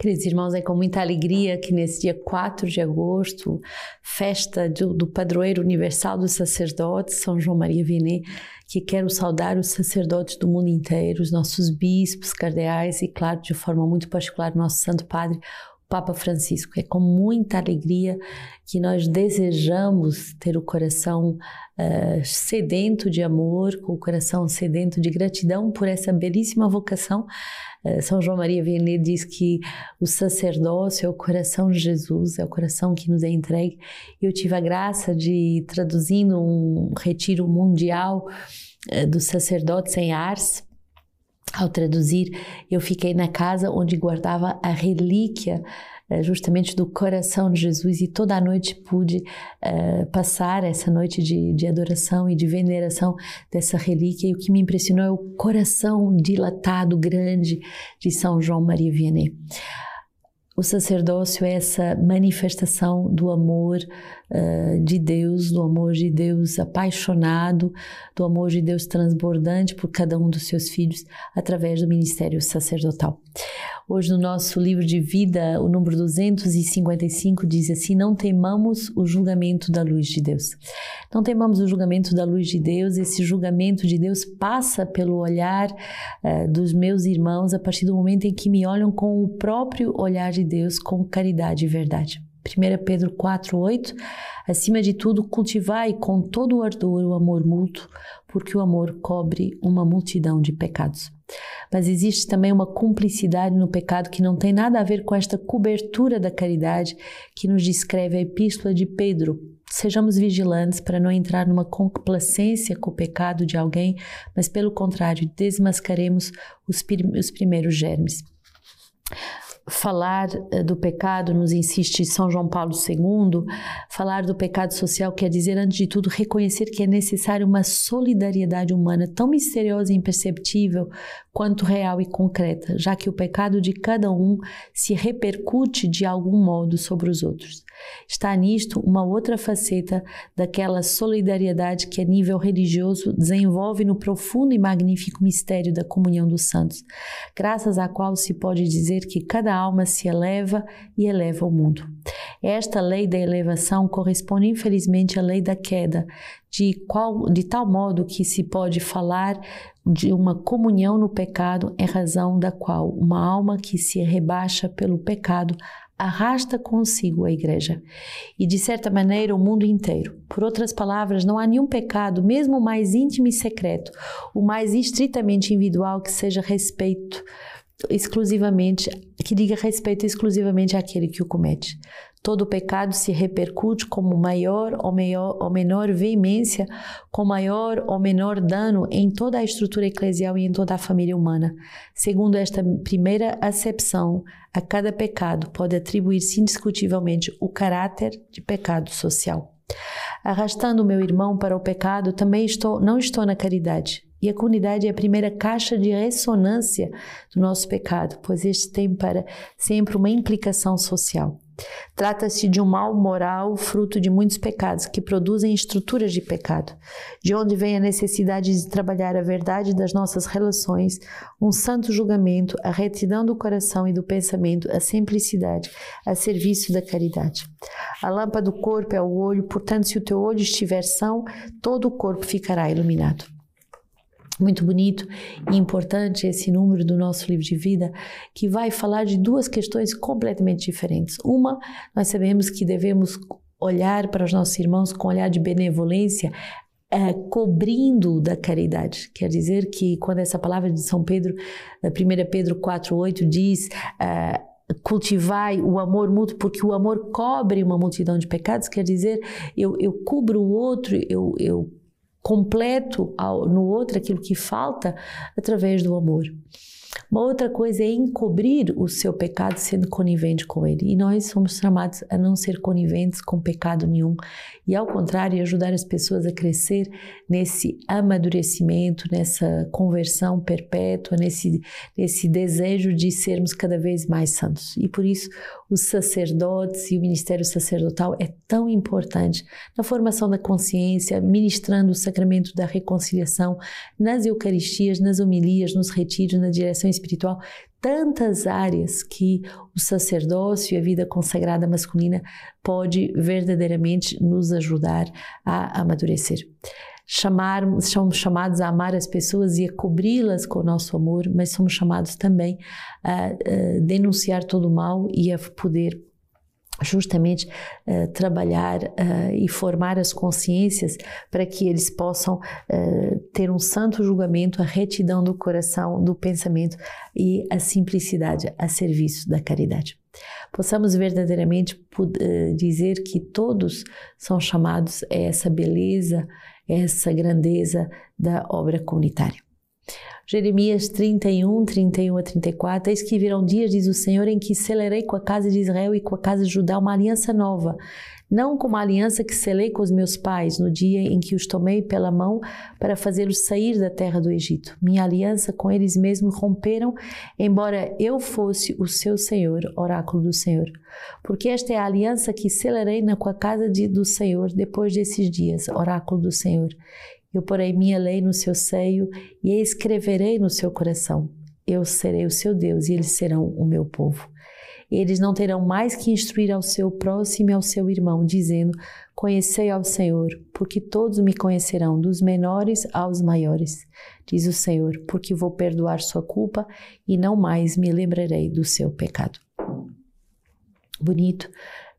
Queridos irmãos, é com muita alegria que nesse dia 4 de agosto, festa do, do padroeiro universal dos sacerdotes, São João Maria Vianney, que quero saudar os sacerdotes do mundo inteiro, os nossos bispos, cardeais e, claro, de forma muito particular, nosso Santo Padre, Papa Francisco. É com muita alegria que nós desejamos ter o coração uh, sedento de amor, com o coração sedento de gratidão por essa belíssima vocação. Uh, São João Maria Vianney diz que o sacerdócio é o coração de Jesus, é o coração que nos é entregue. Eu tive a graça de, traduzindo um retiro mundial uh, dos sacerdotes em Ars, ao traduzir, eu fiquei na casa onde guardava a relíquia eh, justamente do coração de Jesus e toda a noite pude uh, passar essa noite de, de adoração e de veneração dessa relíquia e o que me impressionou é o coração dilatado, grande de São João Maria Vianney. O sacerdócio é essa manifestação do amor uh, de Deus, do amor de Deus apaixonado, do amor de Deus transbordante por cada um dos seus filhos através do ministério sacerdotal. Hoje, no nosso livro de vida, o número 255 diz assim: Não temamos o julgamento da luz de Deus. Não temamos o julgamento da luz de Deus, esse julgamento de Deus passa pelo olhar uh, dos meus irmãos a partir do momento em que me olham com o próprio olhar de Deus, com caridade e verdade. 1 Pedro 4,8 Acima de tudo, cultivai com todo o ardor o amor mútuo, porque o amor cobre uma multidão de pecados. Mas existe também uma cumplicidade no pecado que não tem nada a ver com esta cobertura da caridade que nos descreve a epístola de Pedro. Sejamos vigilantes para não entrar numa complacência com o pecado de alguém, mas pelo contrário, desmascaremos os, os primeiros germes falar eh, do pecado, nos insiste São João Paulo II, falar do pecado social quer dizer, antes de tudo, reconhecer que é necessária uma solidariedade humana tão misteriosa e imperceptível quanto real e concreta, já que o pecado de cada um se repercute de algum modo sobre os outros. Está nisto uma outra faceta daquela solidariedade que a nível religioso desenvolve no profundo e magnífico mistério da comunhão dos santos, graças à qual se pode dizer que cada alma se eleva e eleva o mundo. Esta lei da elevação corresponde infelizmente à lei da queda, de, qual, de tal modo que se pode falar de uma comunhão no pecado em razão da qual uma alma que se rebaixa pelo pecado arrasta consigo a igreja e, de certa maneira, o mundo inteiro. Por outras palavras, não há nenhum pecado, mesmo o mais íntimo e secreto, o mais estritamente individual, que seja respeito exclusivamente, que diga respeito exclusivamente àquele que o comete. Todo pecado se repercute com maior ou, maior ou menor veemência, com maior ou menor dano em toda a estrutura eclesial e em toda a família humana. Segundo esta primeira acepção, a cada pecado pode atribuir-se indiscutivelmente o caráter de pecado social. Arrastando o meu irmão para o pecado, também estou, não estou na caridade. E a comunidade é a primeira caixa de ressonância do nosso pecado, pois este tem para sempre uma implicação social. Trata-se de um mal moral fruto de muitos pecados que produzem estruturas de pecado, de onde vem a necessidade de trabalhar a verdade das nossas relações, um santo julgamento, a retidão do coração e do pensamento, a simplicidade, a serviço da caridade. A lâmpada do corpo é o olho, portanto, se o teu olho estiver são, todo o corpo ficará iluminado muito bonito e importante esse número do nosso livro de vida, que vai falar de duas questões completamente diferentes. Uma, nós sabemos que devemos olhar para os nossos irmãos com um olhar de benevolência, é, cobrindo da caridade. Quer dizer que quando essa palavra de São Pedro, 1 Pedro 4,8 diz. É, cultivai o amor mútuo, porque o amor cobre uma multidão de pecados, quer dizer, eu, eu cubro o outro, eu, eu completo ao, no outro aquilo que falta através do amor. Uma outra coisa é encobrir o seu pecado sendo conivente com ele. E nós somos chamados a não ser coniventes com pecado nenhum. E ao contrário, ajudar as pessoas a crescer nesse amadurecimento, nessa conversão perpétua, nesse, nesse desejo de sermos cada vez mais santos. E por isso, os sacerdotes e o ministério sacerdotal é tão importante na formação da consciência, ministrando o sacramento da reconciliação nas Eucaristias, nas homilias, nos retiros, na direção espiritual, tantas áreas que o sacerdócio e a vida consagrada masculina pode verdadeiramente nos ajudar a amadurecer. Chamar, somos chamados a amar as pessoas e a cobri-las com o nosso amor, mas somos chamados também a, a denunciar todo o mal e a poder justamente uh, trabalhar uh, e formar as consciências para que eles possam uh, ter um santo julgamento, a retidão do coração, do pensamento e a simplicidade a serviço da caridade. Possamos verdadeiramente dizer que todos são chamados a essa beleza, essa grandeza da obra comunitária. Jeremias 31, 31 a 34, eis que virão dias, diz o Senhor, em que selarei com a casa de Israel e com a casa de Judá uma aliança nova, não como a aliança que selei com os meus pais no dia em que os tomei pela mão para fazê-los sair da terra do Egito. Minha aliança com eles mesmos romperam, embora eu fosse o seu Senhor, oráculo do Senhor. Porque esta é a aliança que selarei na com a casa de, do Senhor depois desses dias, oráculo do Senhor. Eu porei minha lei no seu seio e escreverei no seu coração. Eu serei o seu Deus e eles serão o meu povo. Eles não terão mais que instruir ao seu próximo e ao seu irmão, dizendo: Conhecei ao Senhor, porque todos me conhecerão, dos menores aos maiores, diz o Senhor, porque vou perdoar sua culpa e não mais me lembrarei do seu pecado. Bonito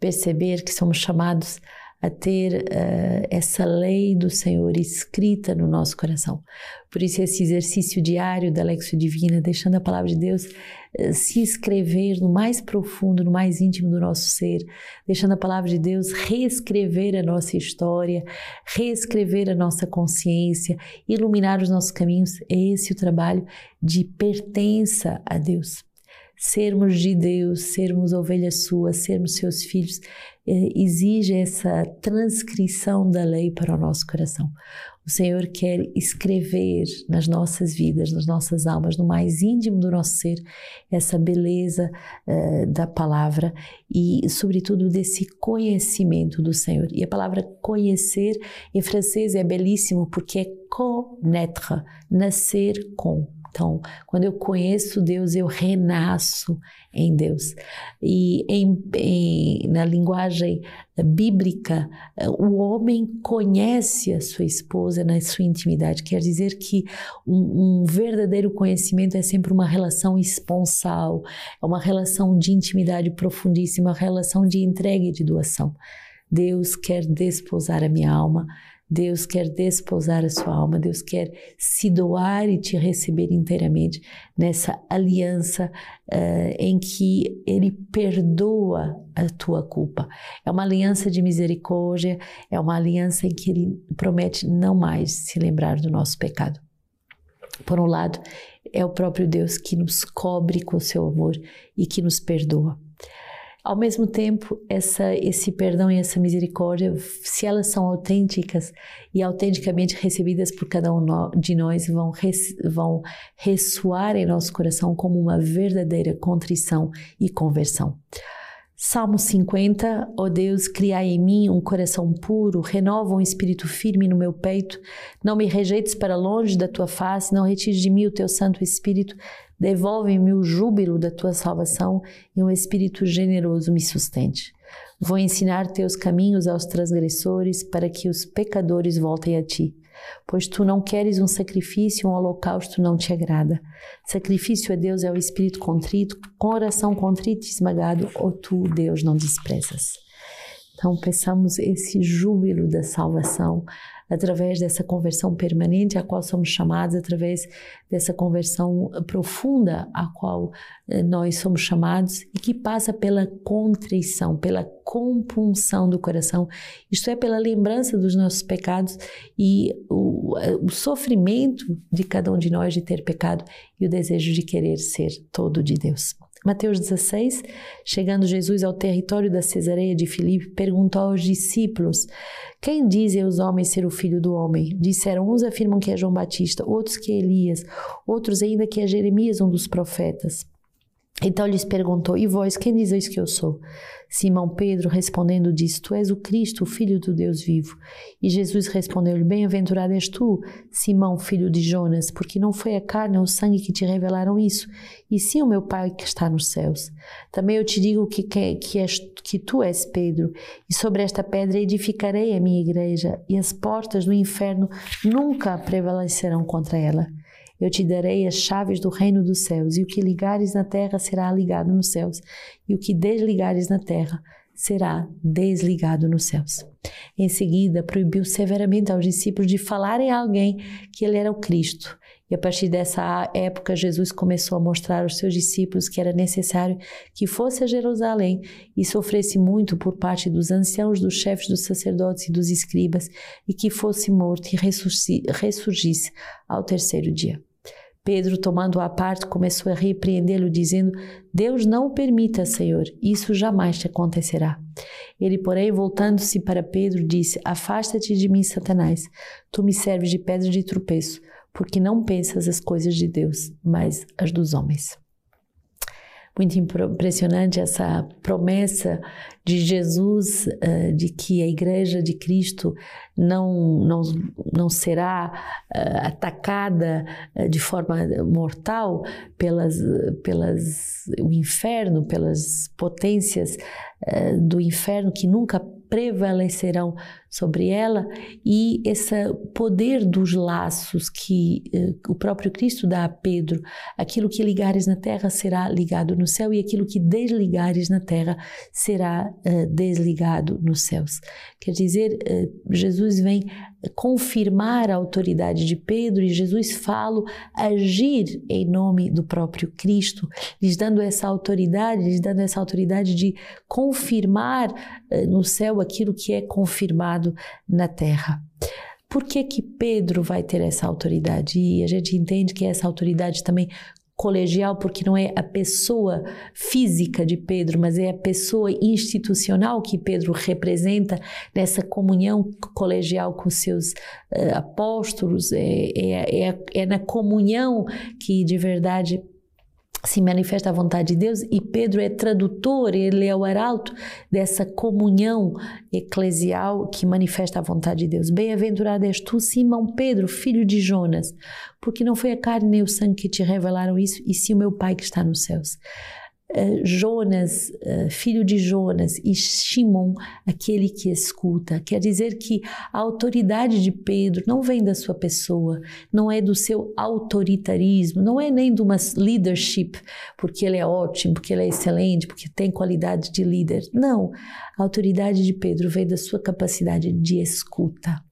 perceber que somos chamados a ter uh, essa lei do Senhor escrita no nosso coração. Por isso, esse exercício diário da Lexio Divina, deixando a palavra de Deus uh, se escrever no mais profundo, no mais íntimo do nosso ser, deixando a palavra de Deus reescrever a nossa história, reescrever a nossa consciência, iluminar os nossos caminhos, é esse o trabalho de pertença a Deus sermos de Deus, sermos ovelhas suas, sermos seus filhos, eh, exige essa transcrição da lei para o nosso coração. O Senhor quer escrever nas nossas vidas, nas nossas almas, no mais íntimo do nosso ser, essa beleza uh, da palavra e, sobretudo, desse conhecimento do Senhor. E a palavra conhecer em francês é belíssimo porque é connaître, nascer com. Então, quando eu conheço Deus, eu renasço em Deus. E em, em, na linguagem bíblica, o homem conhece a sua esposa na sua intimidade. Quer dizer que um, um verdadeiro conhecimento é sempre uma relação esponsal, é uma relação de intimidade profundíssima, uma relação de entrega e de doação. Deus quer desposar a minha alma Deus quer desposar a sua alma, Deus quer se doar e te receber inteiramente nessa aliança uh, em que Ele perdoa a tua culpa. É uma aliança de misericórdia, é uma aliança em que Ele promete não mais se lembrar do nosso pecado. Por um lado, é o próprio Deus que nos cobre com o seu amor e que nos perdoa. Ao mesmo tempo, essa, esse perdão e essa misericórdia, se elas são autênticas e autenticamente recebidas por cada um de nós, vão, res, vão ressoar em nosso coração como uma verdadeira contrição e conversão. Salmo 50, ó oh Deus, criai em mim um coração puro, renova um espírito firme no meu peito, não me rejeites para longe da tua face, não retires de mim o teu santo espírito, devolve-me o júbilo da tua salvação e um espírito generoso me sustente. Vou ensinar teus caminhos aos transgressores para que os pecadores voltem a ti pois tu não queres um sacrifício, um holocausto não te agrada. Sacrifício a Deus é o espírito contrito, com oração contrito e esmagado, ou tu, Deus, não desprezas. Então, peçamos esse júbilo da salvação através dessa conversão permanente a qual somos chamados, através dessa conversão profunda a qual eh, nós somos chamados e que passa pela contrição, pela compunção do coração, isto é, pela lembrança dos nossos pecados e o, eh, o sofrimento de cada um de nós de ter pecado e o desejo de querer ser todo de Deus. Mateus 16, chegando Jesus ao território da Cesareia de Filipe, perguntou aos discípulos: Quem dizem os homens ser o filho do homem? Disseram: Uns afirmam que é João Batista, outros que é Elias, outros ainda que é Jeremias, um dos profetas. Então lhes perguntou: E vós, quem dizeis que eu sou? Simão Pedro respondendo disse: Tu és o Cristo, o Filho do Deus vivo. E Jesus respondeu-lhe: Bem-aventurado és tu, Simão, filho de Jonas, porque não foi a carne ou o sangue que te revelaram isso, e sim o meu Pai que está nos céus. Também eu te digo que, que, que, és, que tu és Pedro, e sobre esta pedra edificarei a minha igreja, e as portas do inferno nunca prevalecerão contra ela. Eu te darei as chaves do reino dos céus, e o que ligares na terra será ligado nos céus, e o que desligares na terra será desligado nos céus. Em seguida, proibiu severamente aos discípulos de falarem a alguém que ele era o Cristo. E a partir dessa época, Jesus começou a mostrar aos seus discípulos que era necessário que fosse a Jerusalém e sofresse muito por parte dos anciãos, dos chefes dos sacerdotes e dos escribas, e que fosse morto e ressurgisse ao terceiro dia. Pedro, tomando-o à parte, começou a repreendê-lo, dizendo: Deus não o permita, Senhor, isso jamais te acontecerá. Ele, porém, voltando-se para Pedro, disse: Afasta-te de mim, Satanás. Tu me serves de pedra de tropeço, porque não pensas as coisas de Deus, mas as dos homens muito impressionante essa promessa de Jesus uh, de que a igreja de Cristo não, não, não será uh, atacada uh, de forma mortal pelas, pelas o inferno, pelas potências do inferno que nunca prevalecerão sobre ela e esse poder dos laços que o próprio Cristo dá a Pedro, aquilo que ligares na terra será ligado no céu e aquilo que desligares na terra será desligado nos céus. Quer dizer, Jesus vem confirmar a autoridade de Pedro e Jesus fala agir em nome do próprio Cristo, lhes dando essa autoridade, lhes dando essa autoridade de confirmar no céu aquilo que é confirmado na terra. Por que que Pedro vai ter essa autoridade? E a gente entende que essa autoridade também colegial, porque não é a pessoa física de Pedro, mas é a pessoa institucional que Pedro representa nessa comunhão colegial com seus uh, apóstolos, é, é, é, é na comunhão que de verdade se manifesta a vontade de Deus e Pedro é tradutor, ele é o arauto dessa comunhão eclesial que manifesta a vontade de Deus. Bem-aventurado és tu, Simão Pedro, filho de Jonas, porque não foi a carne nem o sangue que te revelaram isso, e sim o meu Pai que está nos céus. Eh, Jonas, uh, filho de Jonas, e Shimon, aquele que escuta. Quer dizer que a autoridade de Pedro não vem da sua pessoa, não é do seu autoritarismo, não é nem de uma leadership, porque ele é ótimo, porque ele é excelente, porque tem qualidade de líder. Não, a autoridade de Pedro vem da sua capacidade de escuta.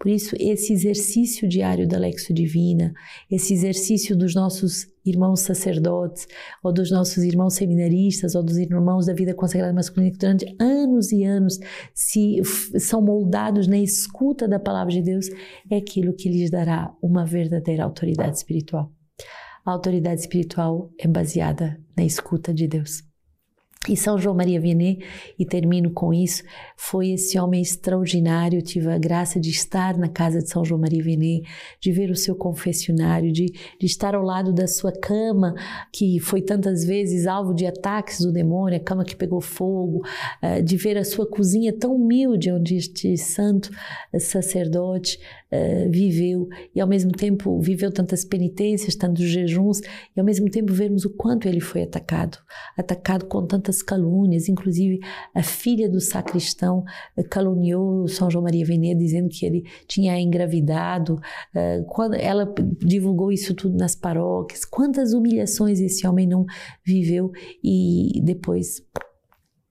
Por isso, esse exercício diário da Lexo Divina, esse exercício dos nossos irmãos sacerdotes, ou dos nossos irmãos seminaristas, ou dos irmãos da vida consagrada masculina, que durante anos e anos se, são moldados na escuta da palavra de Deus, é aquilo que lhes dará uma verdadeira autoridade espiritual. A autoridade espiritual é baseada na escuta de Deus. E São João Maria Vianney, e termino com isso, foi esse homem extraordinário. Eu tive a graça de estar na casa de São João Maria Vianney, de ver o seu confessionário, de, de estar ao lado da sua cama, que foi tantas vezes alvo de ataques do demônio, a cama que pegou fogo, uh, de ver a sua cozinha tão humilde, onde este santo sacerdote uh, viveu, e ao mesmo tempo viveu tantas penitências, tantos jejuns, e ao mesmo tempo vermos o quanto ele foi atacado atacado com tantas tantas calúnias, inclusive a filha do sacristão eh, caluniou São João Maria Venê dizendo que ele tinha engravidado, eh, quando ela divulgou isso tudo nas paróquias, quantas humilhações esse homem não viveu e depois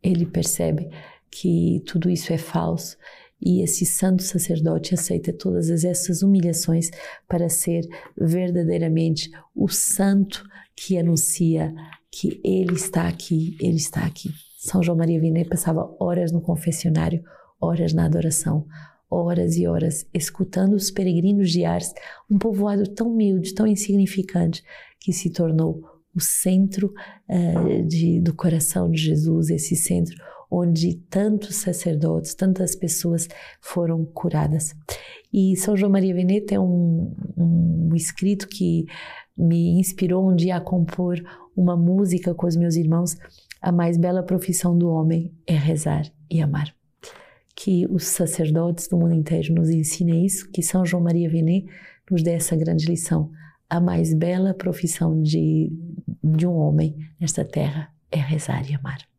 ele percebe que tudo isso é falso e esse santo sacerdote aceita todas essas humilhações para ser verdadeiramente o santo que anuncia que Ele está aqui, Ele está aqui. São João Maria Vianney passava horas no confessionário, horas na adoração, horas e horas escutando os peregrinos de Ars, um povoado tão humilde, tão insignificante, que se tornou o centro uh, de, do coração de Jesus, esse centro onde tantos sacerdotes, tantas pessoas foram curadas. E São João Maria Vianney tem um, um escrito que me inspirou um dia a compor uma música com os meus irmãos, a mais bela profissão do homem é rezar e amar. Que os sacerdotes do mundo inteiro nos ensinem isso, que São João Maria Vianney nos dê essa grande lição. A mais bela profissão de, de um homem nesta terra é rezar e amar.